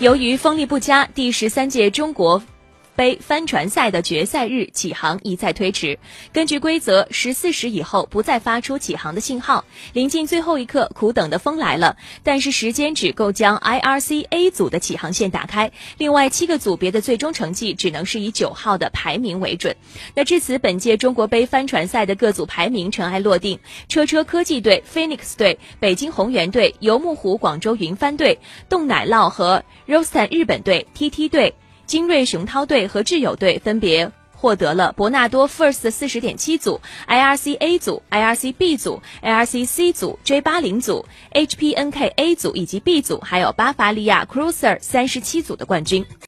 由于风力不佳，第十三届中国。杯帆船赛的决赛日起航一再推迟。根据规则，十四时以后不再发出起航的信号。临近最后一刻，苦等的风来了，但是时间只够将 IRC A 组的起航线打开。另外七个组别的最终成绩只能是以九号的排名为准。那至此，本届中国杯帆船赛的各组排名尘埃落定。车车科技队、Phoenix 队、北京宏源队、游牧湖广州云帆队、冻奶酪和 Rostan 日本队、TT 队。精锐熊涛队和挚友队分别获得了伯纳多 First 四十点七组、IRC A 组、IRC B 组、IRC C 组、J 八零组、HPNK A 组以及 B 组，还有巴伐利亚 Cruiser 三十七组的冠军。